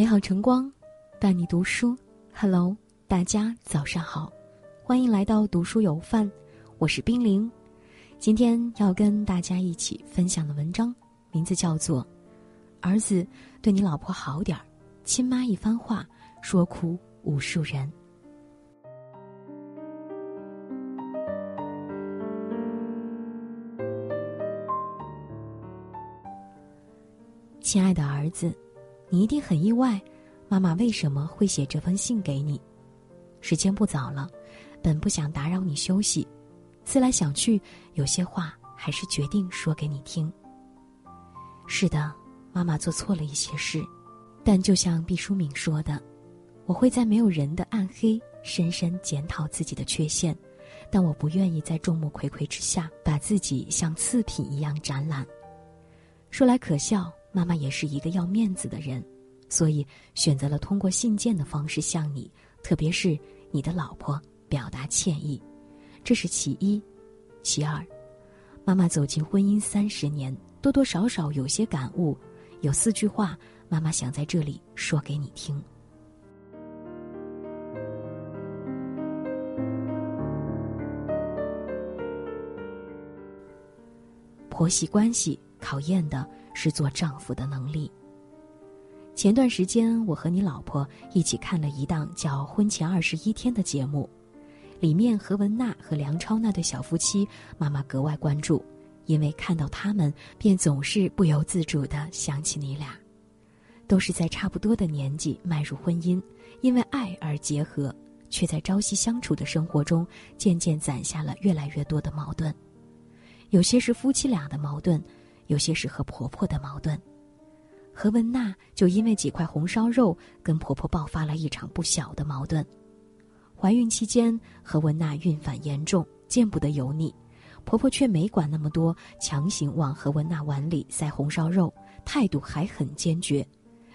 美好晨光，伴你读书。Hello，大家早上好，欢迎来到读书有范，我是冰凌。今天要跟大家一起分享的文章，名字叫做《儿子对你老婆好点儿》，亲妈一番话说哭无数人。亲爱的儿子，你一定很意外，妈妈为什么会写这封信给你？时间不早了，本不想打扰你休息，思来想去，有些话还是决定说给你听。是的，妈妈做错了一些事，但就像毕淑敏说的，我会在没有人的暗黑深深检讨自己的缺陷，但我不愿意在众目睽睽之下把自己像次品一样展览。说来可笑。妈妈也是一个要面子的人，所以选择了通过信件的方式向你，特别是你的老婆表达歉意，这是其一。其二，妈妈走进婚姻三十年，多多少少有些感悟，有四句话，妈妈想在这里说给你听。婆媳关系考验的。是做丈夫的能力。前段时间，我和你老婆一起看了一档叫《婚前二十一天》的节目，里面何文娜和梁超那对小夫妻，妈妈格外关注，因为看到他们，便总是不由自主的想起你俩。都是在差不多的年纪迈入婚姻，因为爱而结合，却在朝夕相处的生活中，渐渐攒下了越来越多的矛盾。有些是夫妻俩的矛盾。有些是和婆婆的矛盾，何文娜就因为几块红烧肉跟婆婆爆发了一场不小的矛盾。怀孕期间，何文娜孕反严重，见不得油腻，婆婆却没管那么多，强行往何文娜碗里塞红烧肉，态度还很坚决，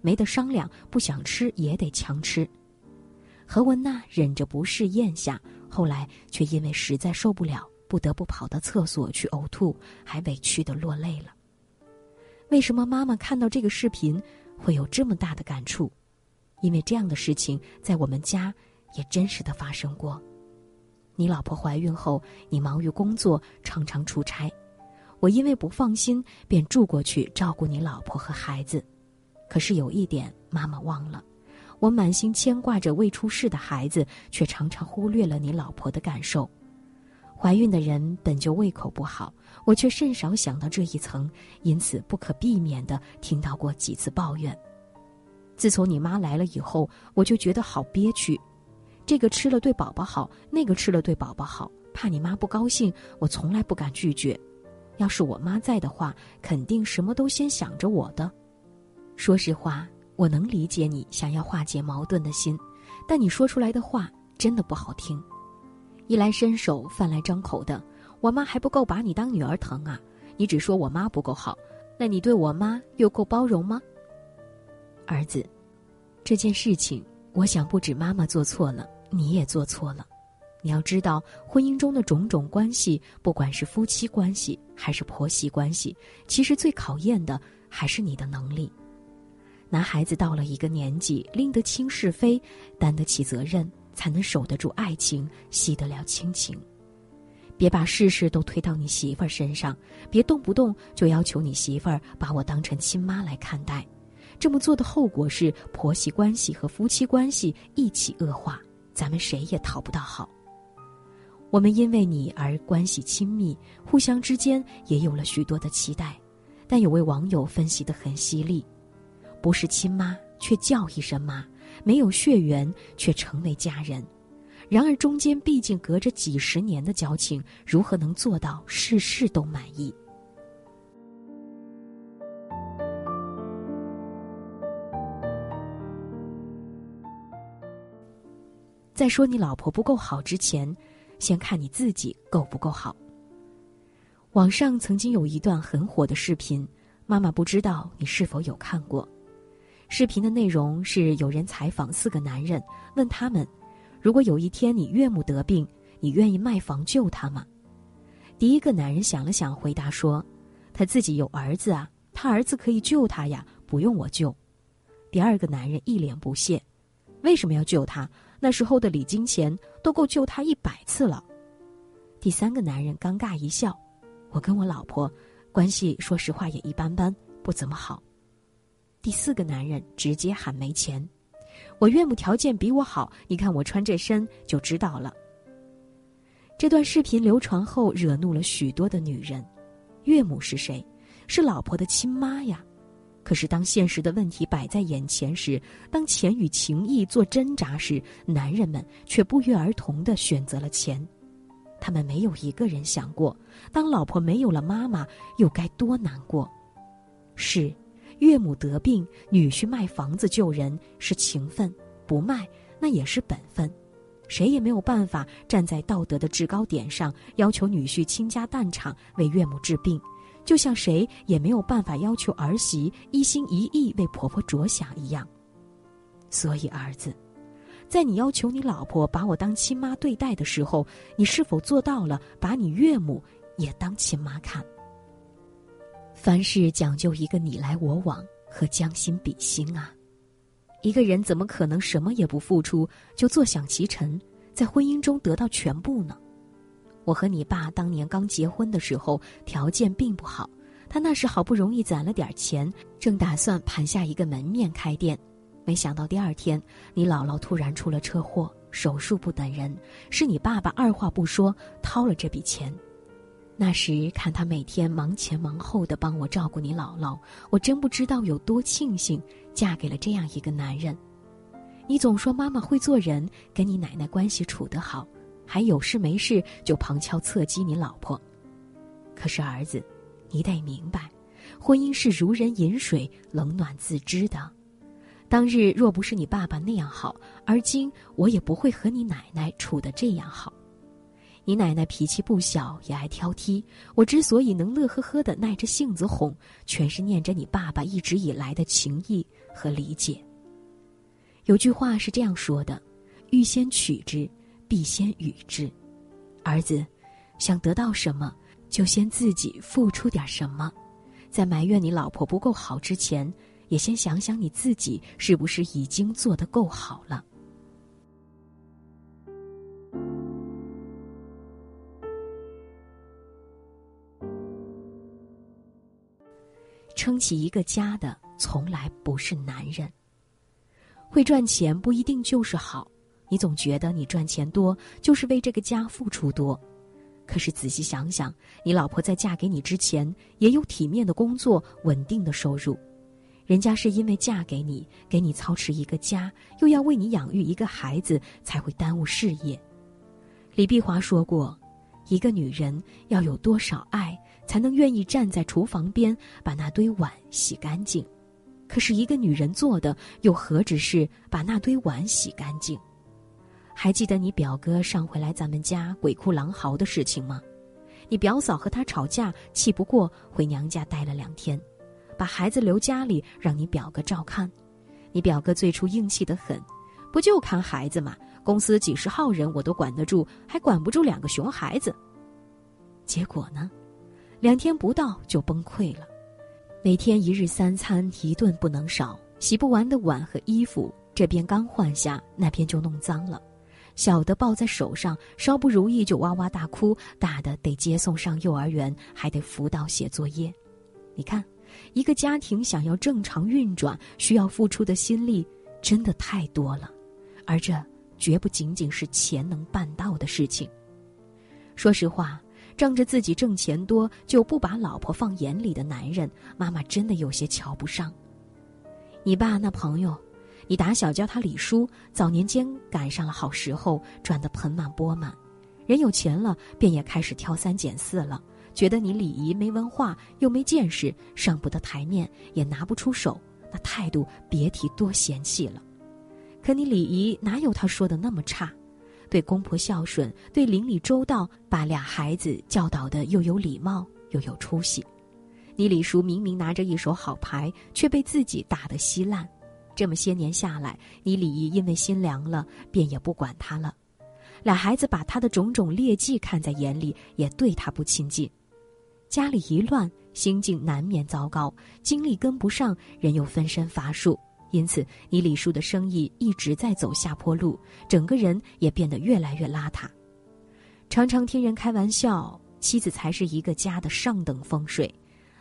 没得商量，不想吃也得强吃。何文娜忍着不适咽下，后来却因为实在受不了，不得不跑到厕所去呕吐，还委屈的落泪了。为什么妈妈看到这个视频会有这么大的感触？因为这样的事情在我们家也真实的发生过。你老婆怀孕后，你忙于工作，常常出差，我因为不放心，便住过去照顾你老婆和孩子。可是有一点，妈妈忘了，我满心牵挂着未出世的孩子，却常常忽略了你老婆的感受。怀孕的人本就胃口不好，我却甚少想到这一层，因此不可避免的听到过几次抱怨。自从你妈来了以后，我就觉得好憋屈。这个吃了对宝宝好，那个吃了对宝宝好，怕你妈不高兴，我从来不敢拒绝。要是我妈在的话，肯定什么都先想着我的。说实话，我能理解你想要化解矛盾的心，但你说出来的话真的不好听。衣来伸手，饭来张口的，我妈还不够把你当女儿疼啊！你只说我妈不够好，那你对我妈又够包容吗？儿子，这件事情，我想不止妈妈做错了，你也做错了。你要知道，婚姻中的种种关系，不管是夫妻关系还是婆媳关系，其实最考验的还是你的能力。男孩子到了一个年纪，拎得清是非，担得起责任。才能守得住爱情，系得了亲情。别把事事都推到你媳妇儿身上，别动不动就要求你媳妇儿把我当成亲妈来看待。这么做的后果是婆媳关系和夫妻关系一起恶化，咱们谁也讨不到好。我们因为你而关系亲密，互相之间也有了许多的期待。但有位网友分析的很犀利：不是亲妈，却叫一声妈。没有血缘却成为家人，然而中间毕竟隔着几十年的交情，如何能做到事事都满意？在说你老婆不够好之前，先看你自己够不够好。网上曾经有一段很火的视频，妈妈不知道你是否有看过。视频的内容是有人采访四个男人，问他们：如果有一天你岳母得病，你愿意卖房救他吗？第一个男人想了想，回答说：“他自己有儿子啊，他儿子可以救他呀，不用我救。”第二个男人一脸不屑：“为什么要救他？那时候的礼金钱都够救他一百次了。”第三个男人尴尬一笑：“我跟我老婆关系，说实话也一般般，不怎么好。”第四个男人直接喊没钱：“我岳母条件比我好，你看我穿这身就知道了。”这段视频流传后，惹怒了许多的女人。岳母是谁？是老婆的亲妈呀。可是当现实的问题摆在眼前时，当钱与情谊做挣扎时，男人们却不约而同的选择了钱。他们没有一个人想过，当老婆没有了妈妈，又该多难过。是，岳母得病，女婿卖房子救人是情分，不卖那也是本分。谁也没有办法站在道德的制高点上要求女婿倾家荡产为岳母治病，就像谁也没有办法要求儿媳一心一意为婆婆着想一样。所以，儿子，在你要求你老婆把我当亲妈对待的时候，你是否做到了把你岳母也当亲妈看？凡事讲究一个你来我往和将心比心啊。一个人怎么可能什么也不付出就坐享其成，在婚姻中得到全部呢？我和你爸当年刚结婚的时候条件并不好，他那时好不容易攒了点钱，正打算盘下一个门面开店，没想到第二天你姥姥突然出了车祸，手术不等人，是你爸爸二话不说掏了这笔钱。那时看他每天忙前忙后的帮我照顾你姥姥，我真不知道有多庆幸嫁给了这样一个男人。你总说妈妈会做人，跟你奶奶关系处得好，还有事没事就旁敲侧击你老婆。可是儿子，你得明白，婚姻是如人饮水，冷暖自知的。当日若不是你爸爸那样好，而今我也不会和你奶奶处得这样好。你奶奶脾气不小，也爱挑剔。我之所以能乐呵呵的耐着性子哄，全是念着你爸爸一直以来的情谊和理解。有句话是这样说的：“欲先取之，必先予之。”儿子，想得到什么，就先自己付出点什么。在埋怨你老婆不够好之前，也先想想你自己是不是已经做得够好了。撑起一个家的从来不是男人。会赚钱不一定就是好，你总觉得你赚钱多就是为这个家付出多，可是仔细想想，你老婆在嫁给你之前也有体面的工作、稳定的收入，人家是因为嫁给你，给你操持一个家，又要为你养育一个孩子，才会耽误事业。李碧华说过，一个女人要有多少爱？才能愿意站在厨房边把那堆碗洗干净，可是一个女人做的又何止是把那堆碗洗干净？还记得你表哥上回来咱们家鬼哭狼嚎的事情吗？你表嫂和他吵架，气不过回娘家待了两天，把孩子留家里让你表哥照看。你表哥最初硬气得很，不就看孩子嘛？公司几十号人我都管得住，还管不住两个熊孩子？结果呢？两天不到就崩溃了，每天一日三餐一顿不能少，洗不完的碗和衣服，这边刚换下，那边就弄脏了。小的抱在手上，稍不如意就哇哇大哭；大的得接送上幼儿园，还得辅导写作业。你看，一个家庭想要正常运转，需要付出的心力真的太多了，而这绝不仅仅是钱能办到的事情。说实话。仗着自己挣钱多就不把老婆放眼里的男人，妈妈真的有些瞧不上。你爸那朋友，你打小叫他李叔，早年间赶上了好时候，赚得盆满钵满，人有钱了，便也开始挑三拣四了，觉得你礼仪没文化，又没见识，上不得台面，也拿不出手，那态度别提多嫌弃了。可你礼仪哪有他说的那么差？对公婆孝顺，对邻里周到，把俩孩子教导的又有礼貌又有出息。你李叔明明拿着一手好牌，却被自己打得稀烂。这么些年下来，你李姨因为心凉了，便也不管他了。俩孩子把他的种种劣迹看在眼里，也对他不亲近。家里一乱，心境难免糟糕，精力跟不上，人又分身乏术，因此你李叔的生意一直在走下坡路，整个人也变得越来越邋遢。常常听人开玩笑，妻子才是一个家的上等风水。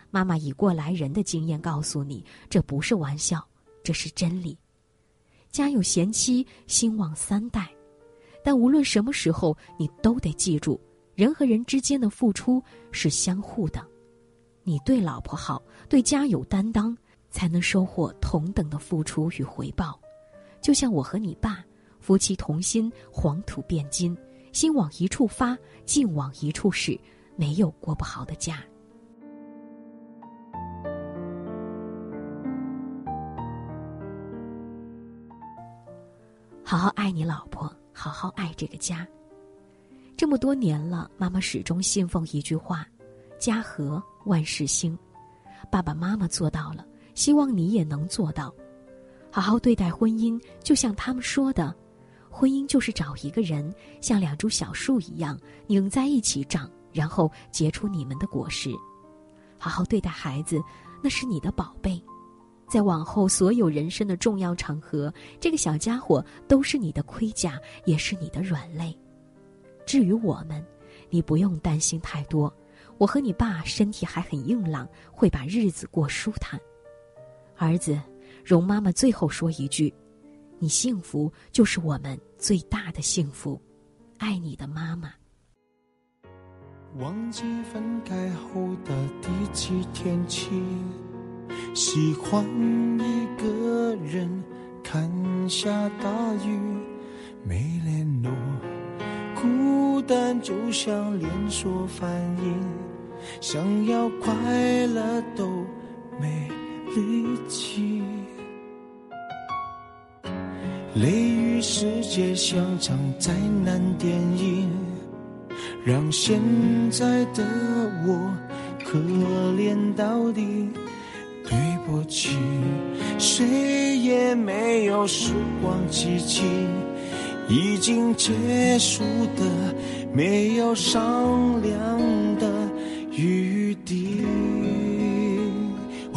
妈妈以过来人的经验告诉你，这不是玩笑，这是真理。家有贤妻，兴旺三代。但无论什么时候，你都得记住，人和人之间的付出是相互的。你对老婆好，对家有担当，才能收获同等的付出与回报。就像我和你爸，夫妻同心，黄土变金，心往一处发，劲往一处使，没有过不好的家。好好爱你老婆。好好爱这个家。这么多年了，妈妈始终信奉一句话：“家和万事兴。”爸爸妈妈做到了，希望你也能做到。好好对待婚姻，就像他们说的，婚姻就是找一个人，像两株小树一样拧在一起长，然后结出你们的果实。好好对待孩子，那是你的宝贝。在往后所有人生的重要场合，这个小家伙都是你的盔甲，也是你的软肋。至于我们，你不用担心太多。我和你爸身体还很硬朗，会把日子过舒坦。儿子，容妈妈最后说一句：你幸福就是我们最大的幸福。爱你的妈妈。忘记分开后的第几天起。喜欢一个人看下大雨，没联络，孤单就像连锁反应，想要快乐都没力气。雷雨世界像场灾难电影，让现在的我可怜到底。对不起，谁也没有时光机器，已经结束的没有商量的余地。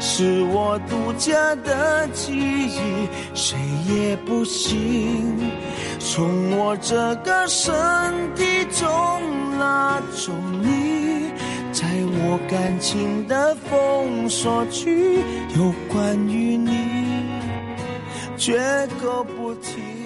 是我独家的记忆，谁也不行从我这个身体中拉走你，在我感情的封锁区，有关于你。绝口不提。